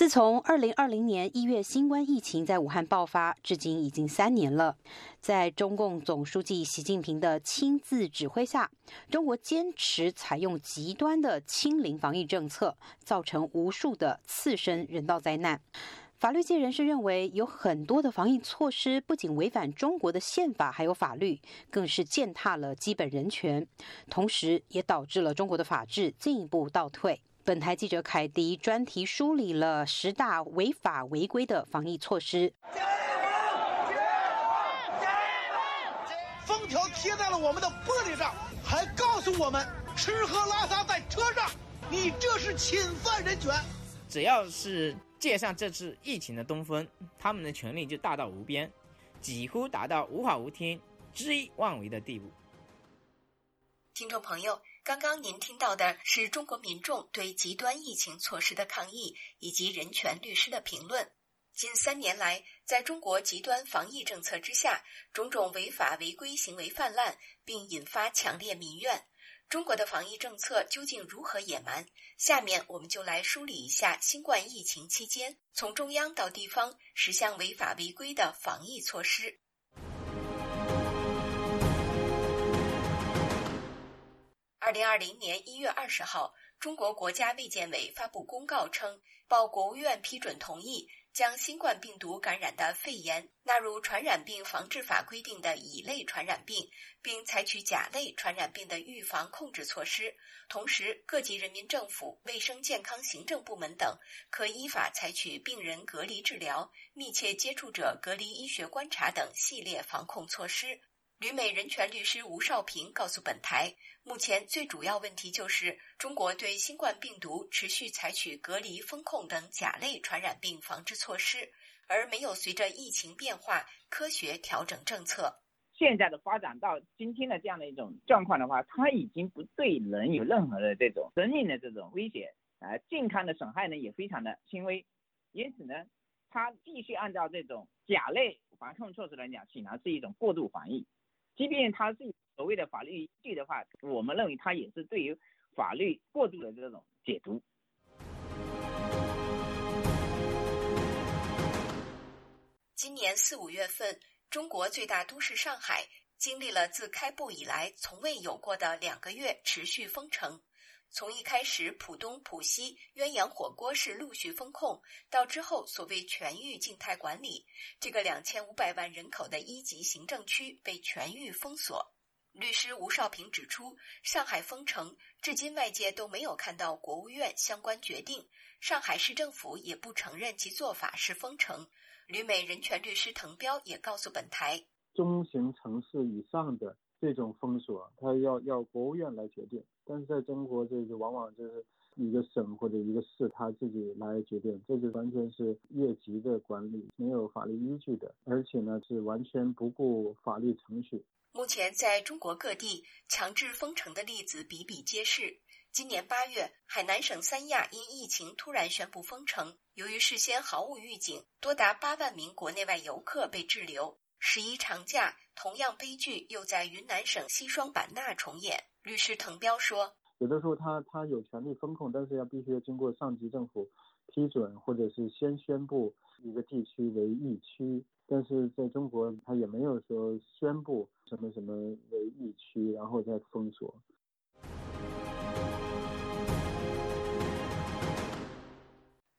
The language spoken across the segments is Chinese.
自从二零二零年一月新冠疫情在武汉爆发，至今已经三年了。在中共总书记习近平的亲自指挥下，中国坚持采用极端的清零防疫政策，造成无数的次生人道灾难。法律界人士认为，有很多的防疫措施不仅违反中国的宪法，还有法律，更是践踏了基本人权，同时也导致了中国的法治进一步倒退。本台记者凯迪专题梳理了十大违法违规的防疫措施。封条贴在了我们的玻璃上，还告诉我们吃喝拉撒在车上，你这是侵犯人权。只要是。借上这次疫情的东风，他们的权力就大到无边，几乎达到无法无天、恣意妄为的地步。听众朋友，刚刚您听到的是中国民众对极端疫情措施的抗议，以及人权律师的评论。近三年来，在中国极端防疫政策之下，种种违法违规行为泛滥，并引发强烈民怨。中国的防疫政策究竟如何野蛮？下面我们就来梳理一下新冠疫情期间从中央到地方十项违法违规的防疫措施。二零二零年一月二十号，中国国家卫健委发布公告称，报国务院批准同意。将新冠病毒感染的肺炎纳入《传染病防治法》规定的乙类传染病，并采取甲类传染病的预防控制措施。同时，各级人民政府、卫生健康行政部门等可依法采取病人隔离治疗、密切接触者隔离医学观察等系列防控措施。旅美人权律师吴少平告诉本台，目前最主要问题就是中国对新冠病毒持续采取隔离、封控等甲类传染病防治措施，而没有随着疫情变化科学调整政策。现在的发展到今天的这样的一种状况的话，它已经不对人有任何的这种生命的这种威胁，啊，健康的损害呢也非常的轻微，因此呢，它继续按照这种甲类防控措施来讲，显然是一种过度防疫。即便它是所谓的法律依据的话，我们认为它也是对于法律过度的这种解读。今年四五月份，中国最大都市上海经历了自开埠以来从未有过的两个月持续封城。从一开始浦东、浦西鸳鸯火锅式陆续封控，到之后所谓全域静态管理，这个两千五百万人口的一级行政区被全域封锁。律师吴少平指出，上海封城至今外界都没有看到国务院相关决定，上海市政府也不承认其做法是封城。旅美人权律师滕彪也告诉本台，中型城市以上的这种封锁，它要要国务院来决定。但是在中国，这个往往就是一个省或者一个市他自己来决定，这就完全是越级的管理，没有法律依据的，而且呢是完全不顾法律程序。目前在中国各地强制封城的例子比比皆是。今年八月，海南省三亚因疫情突然宣布封城，由于事先毫无预警，多达八万名国内外游客被滞留。十一长假，同样悲剧又在云南省西双版纳重演。律师滕彪说：“有的时候他他有权利封控，但是要必须要经过上级政府批准，或者是先宣布一个地区为疫区。但是在中国，他也没有说宣布什么什么为疫区，然后再封锁。”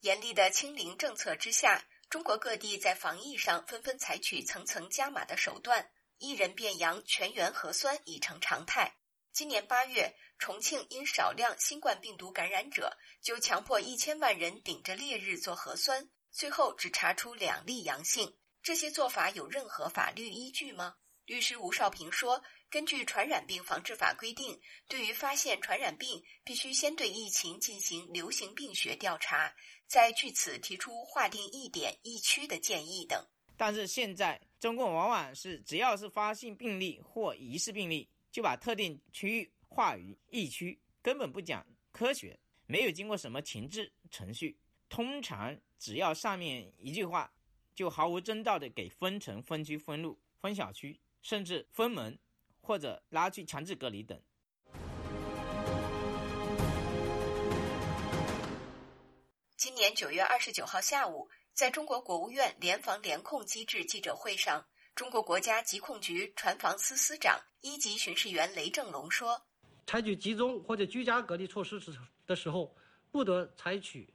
严厉的清零政策之下，中国各地在防疫上纷纷采取层层加码的手段，一人变阳全员核酸已成常态。今年八月，重庆因少量新冠病毒感染者，就强迫一千万人顶着烈日做核酸，最后只查出两例阳性。这些做法有任何法律依据吗？律师吴少平说：“根据《传染病防治法》规定，对于发现传染病，必须先对疫情进行流行病学调查，再据此提出划定一点一区的建议等。”但是现在，中共往往是只要是发现病例或疑似病例。就把特定区域划于疫区，根本不讲科学，没有经过什么前置程序。通常只要上面一句话，就毫无征兆的给分城、分区、分路、分小区，甚至分门，或者拉去强制隔离等。年九月二十九号下午，在中国国务院联防联控机制记者会上，中国国家疾控局船防司司长、一级巡视员雷正龙说：“采取集中或者居家隔离措施时的时候，不得采取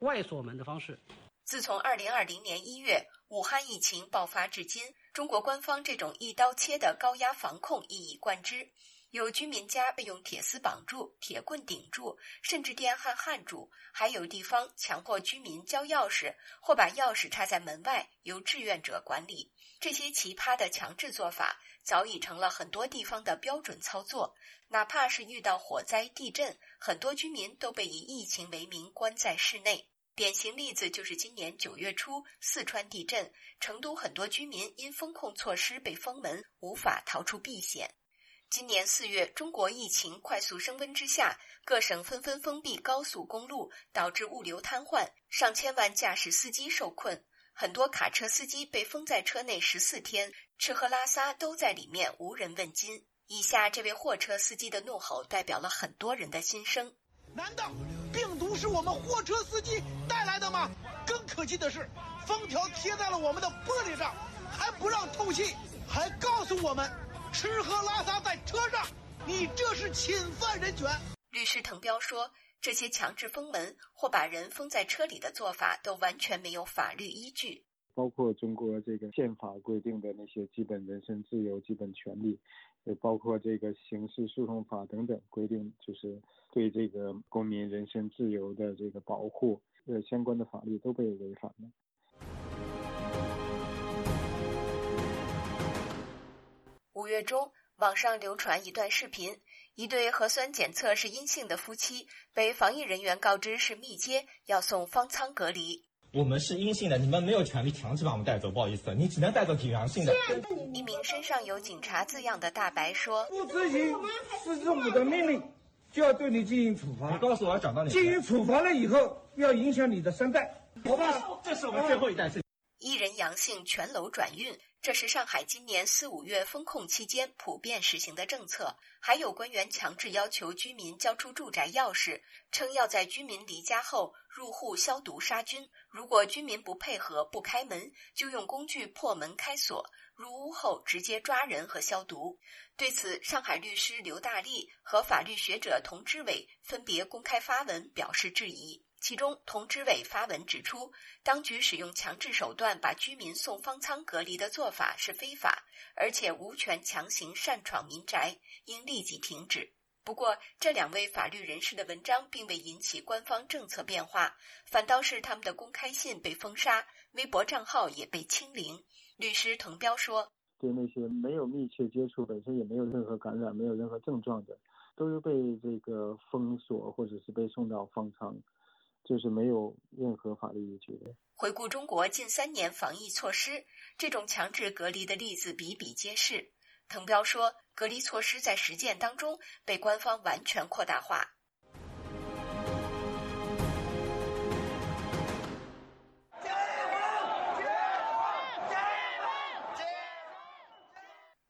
外锁门的方式。”自从二零二零年一月武汉疫情爆发至今，中国官方这种一刀切的高压防控一以贯之。有居民家被用铁丝绑住、铁棍顶住，甚至电焊焊住；还有地方强迫居民交钥匙，或把钥匙插在门外，由志愿者管理。这些奇葩的强制做法早已成了很多地方的标准操作。哪怕是遇到火灾、地震，很多居民都被以疫情为名关在室内。典型例子就是今年九月初四川地震，成都很多居民因风控措施被封门，无法逃出避险。今年四月，中国疫情快速升温之下，各省纷纷封闭高速公路，导致物流瘫痪，上千万驾驶司机受困，很多卡车司机被封在车内十四天，吃喝拉撒都在里面，无人问津。以下这位货车司机的怒吼，代表了很多人的心声：难道病毒是我们货车司机带来的吗？更可气的是，封条贴在了我们的玻璃上，还不让透气，还告诉我们。吃喝拉撒在车上，你这是侵犯人权。律师滕彪说：“这些强制封门或把人封在车里的做法，都完全没有法律依据。包括中国这个宪法规定的那些基本人身自由、基本权利，也包括这个刑事诉讼法等等规定，就是对这个公民人身自由的这个保护，呃，相关的法律都被违反了。”五月中，网上流传一段视频，一对核酸检测是阴性的夫妻被防疫人员告知是密接，要送方舱隔离。我们是阴性的，你们没有权利强制把我们带走，不好意思，你只能带走体阳性的。一名身上有警察字样的大白说：“不执行市政府的命令，就要对你进行处罚。你告诉我要找到你。进行处罚了以后，要影响你的三代，好吧？这是我们最后一代。”一人阳性，全楼转运。这是上海今年四五月封控期间普遍实行的政策。还有官员强制要求居民交出住宅钥匙，称要在居民离家后入户消毒杀菌。如果居民不配合不开门，就用工具破门开锁。入屋后直接抓人和消毒。对此，上海律师刘大力和法律学者童之伟分别公开发文表示质疑。其中，童知伟发文指出，当局使用强制手段把居民送方舱隔离的做法是非法，而且无权强行擅闯民宅，应立即停止。不过，这两位法律人士的文章并未引起官方政策变化，反倒是他们的公开信被封杀，微博账号也被清零。律师滕彪说：“对那些没有密切接触、本身也没有任何感染、没有任何症状的，都是被这个封锁或者是被送到方舱。”就是没有任何法律依据的。回顾中国近三年防疫措施，这种强制隔离的例子比比皆是。滕彪说，隔离措施在实践当中被官方完全扩大化。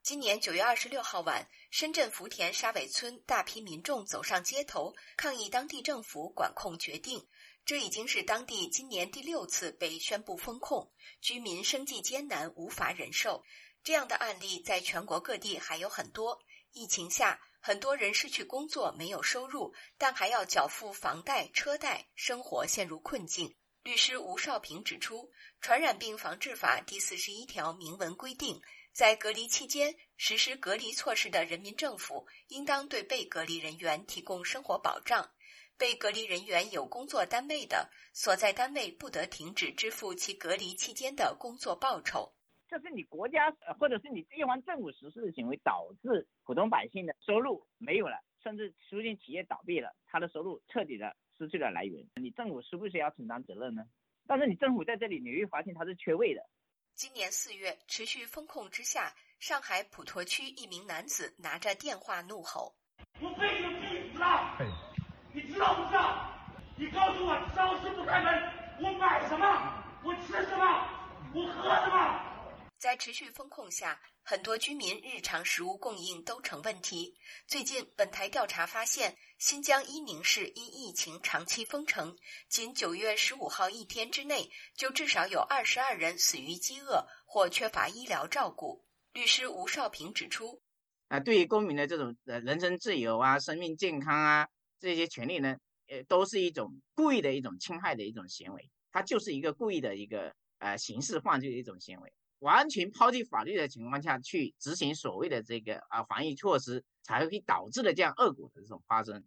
今年九月二十六号晚，深圳福田沙尾村大批民众走上街头抗议当地政府管控决定。这已经是当地今年第六次被宣布封控，居民生计艰难，无法忍受。这样的案例在全国各地还有很多。疫情下，很多人失去工作，没有收入，但还要缴付房贷、车贷，生活陷入困境。律师吴少平指出，《传染病防治法》第四十一条明文规定，在隔离期间实施隔离措施的人民政府，应当对被隔离人员提供生活保障。被隔离人员有工作单位的，所在单位不得停止支付其隔离期间的工作报酬。这是你国家或者是你地方政府实施的行为，导致普通百姓的收入没有了，甚至出现企业倒闭了，他的收入彻底的失去了来源。你政府是不是要承担责任呢？但是你政府在这里，你会发现它是缺位的。今年四月，持续风控之下，上海普陀区一名男子拿着电话怒吼：“我被你们逼死了！”你知道不知道？你告诉我，超市不开门，我买什么？我吃什么？我喝什么？在持续风控下，很多居民日常食物供应都成问题。最近，本台调查发现，新疆伊宁市因疫情长期封城，仅九月十五号一天之内，就至少有二十二人死于饥饿或缺乏医疗照顾。律师吴少平指出，啊，对于公民的这种呃人身自由啊、生命健康啊这些权利呢，呃，都是一种故意的一种侵害的一种行为，它就是一个故意的一个呃刑事犯罪的一种行为。完全抛弃法律的情况下去执行所谓的这个啊防疫措施，才会导致了这样恶果的这种发生。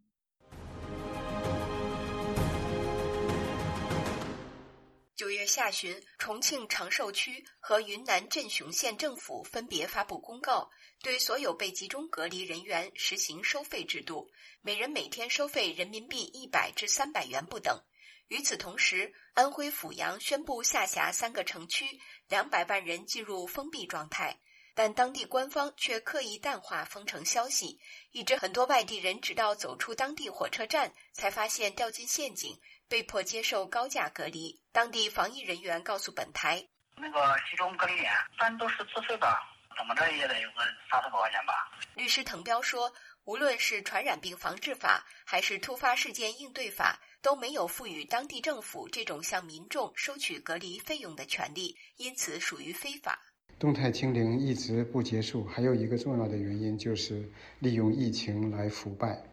九月下旬，重庆长寿区和云南镇雄县政府分别发布公告，对所有被集中隔离人员实行收费制度，每人每天收费人民币一百至三百元不等。与此同时，安徽阜阳宣布下辖三个城区两百万人进入封闭状态，但当地官方却刻意淡化封城消息，以致很多外地人直到走出当地火车站，才发现掉进陷阱，被迫接受高价隔离。当地防疫人员告诉本台：“那个集中隔离点，一般都是自费的，怎么着也得有个三四百块钱吧。”律师滕彪说：“无论是传染病防治法，还是突发事件应对法。”都没有赋予当地政府这种向民众收取隔离费用的权利，因此属于非法。动态清零一直不结束，还有一个重要的原因就是利用疫情来腐败。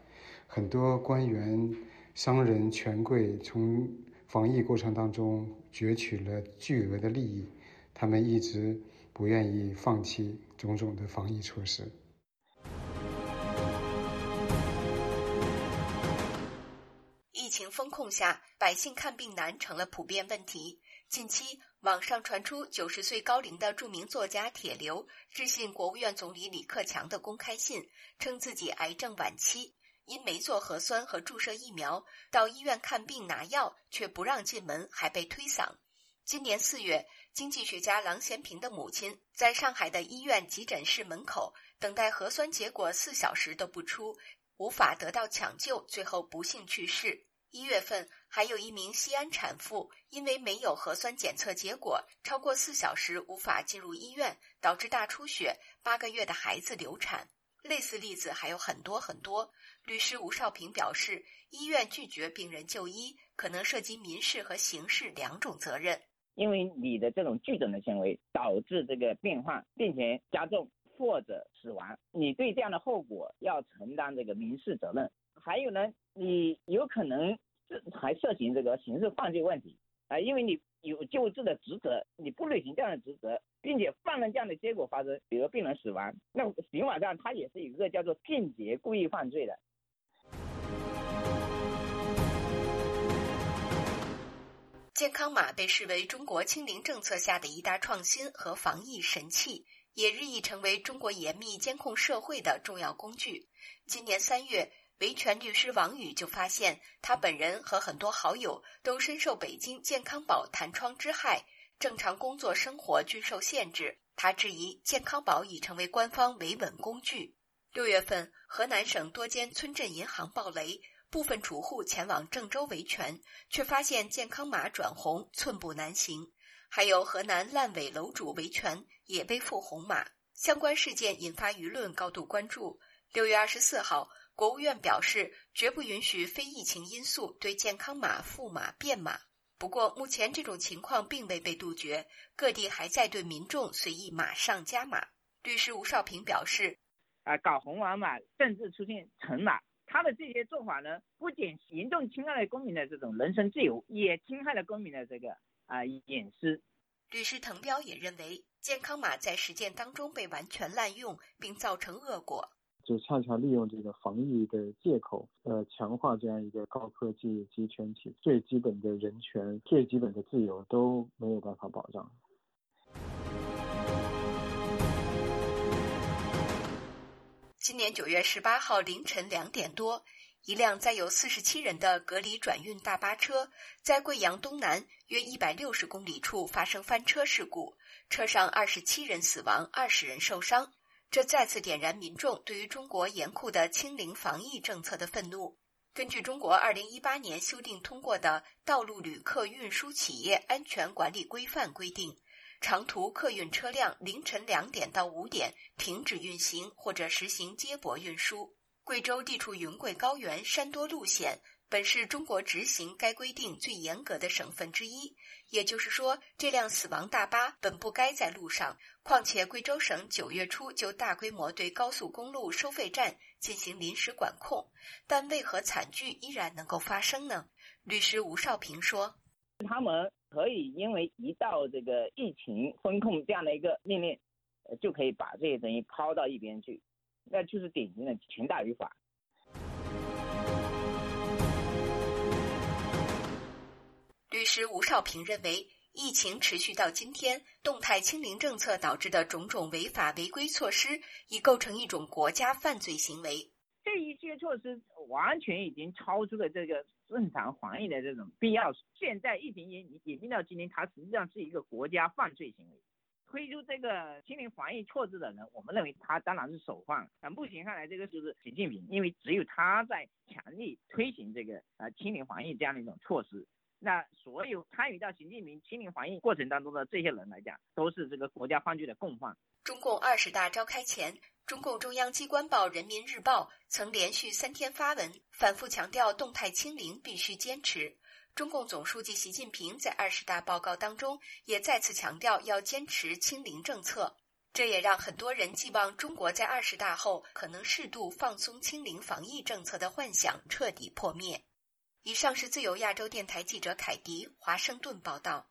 很多官员、商人、权贵从防疫过程当中攫取了巨额的利益，他们一直不愿意放弃种种的防疫措施。疫情封控下，百姓看病难成了普遍问题。近期，网上传出九十岁高龄的著名作家铁流致信国务院总理李克强的公开信，称自己癌症晚期，因没做核酸和注射疫苗，到医院看病拿药却不让进门，还被推搡。今年四月，经济学家郎咸平的母亲在上海的医院急诊室门口等待核酸结果四小时都不出，无法得到抢救，最后不幸去世。一月份，还有一名西安产妇因为没有核酸检测结果，超过四小时无法进入医院，导致大出血，八个月的孩子流产。类似例子还有很多很多。律师吴少平表示，医院拒绝病人就医，可能涉及民事和刑事两种责任。因为你的这种拒诊的行为导致这个病患病情加重或者死亡，你对这样的后果要承担这个民事责任。还有呢，你有可能这还涉嫌这个刑事犯罪问题啊，因为你有救治的职责，你不履行这样的职责，并且犯了这样的结果发生，比如病人死亡，那刑法上它也是一个叫做间接故意犯罪的。健康码被视为中国清零政策下的一大创新和防疫神器，也日益成为中国严密监控社会的重要工具。今年三月。维权律师王宇就发现，他本人和很多好友都深受北京健康宝弹窗之害，正常工作生活均受限制。他质疑健康宝已成为官方维稳工具。六月份，河南省多间村镇银行暴雷，部分储户前往郑州维权，却发现健康码转红，寸步难行。还有河南烂尾楼主维权，也被付红码。相关事件引发舆论高度关注。六月二十四号。国务院表示，绝不允许非疫情因素对健康码赋码变码。不过，目前这种情况并未被杜绝，各地还在对民众随意码上加码。律师吴少平表示：“啊，搞红码码，甚至出现橙码，他的这些做法呢，不仅严重侵害了公民的这种人身自由，也侵害了公民的这个啊隐私。”律师滕彪也认为，健康码在实践当中被完全滥用，并造成恶果。就恰恰利用这个防疫的借口，呃，强化这样一个高科技集权体，最基本的人权、最基本的自由都没有办法保障。今年九月十八号凌晨两点多，一辆载有四十七人的隔离转运大巴车在贵阳东南约一百六十公里处发生翻车事故，车上二十七人死亡，二十人受伤。这再次点燃民众对于中国严酷的清零防疫政策的愤怒。根据中国二零一八年修订通过的《道路旅客运输企业安全管理规范》规定，长途客运车辆凌晨两点到五点停止运行或者实行接驳运输。贵州地处云贵高原，山多路险，本是中国执行该规定最严格的省份之一。也就是说，这辆死亡大巴本不该在路上。况且，贵州省九月初就大规模对高速公路收费站进行临时管控，但为何惨剧依然能够发生呢？律师吴少平说：“他们可以因为一到这个疫情风控这样的一个命令，就可以把这些东西抛到一边去。”那就是典型的权大于法。师吴少平认为，疫情持续到今天，动态清零政策导致的种种违法违规措施，已构成一种国家犯罪行为。这一些措施完全已经超出了这个正常防疫的这种必要。现在疫情演演变到今天，它实际上是一个国家犯罪行为。推出这个清零防疫措施的人，我们认为他当然是首犯。那目前看来，这个就是习近平，因为只有他在强力推行这个呃清零防疫这样的一种措施。那所有参与到习近平清零防疫过程当中的这些人来讲，都是这个国家犯罪的共犯。中共二十大召开前，中共中央机关报《人民日报》曾连续三天发文，反复强调动态清零必须坚持。中共总书记习近平在二十大报告当中也再次强调要坚持清零政策，这也让很多人寄望中国在二十大后可能适度放松清零防疫政策的幻想彻底破灭。以上是自由亚洲电台记者凯迪华盛顿报道。